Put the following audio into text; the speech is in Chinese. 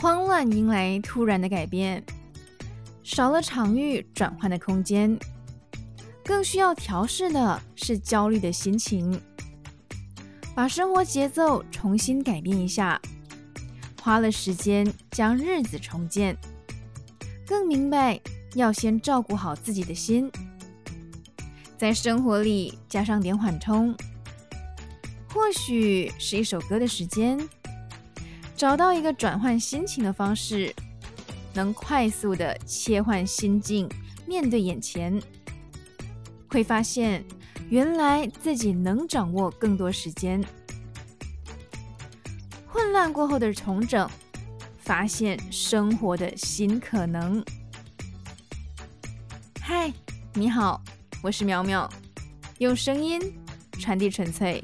慌乱迎来突然的改变，少了场域转换的空间，更需要调试的是焦虑的心情。把生活节奏重新改变一下，花了时间将日子重建，更明白要先照顾好自己的心，在生活里加上点缓冲，或许是一首歌的时间，找到一个转换心情的方式，能快速的切换心境，面对眼前，会发现。原来自己能掌握更多时间，混乱过后的重整，发现生活的新可能。嗨，你好，我是苗苗，用声音传递纯粹。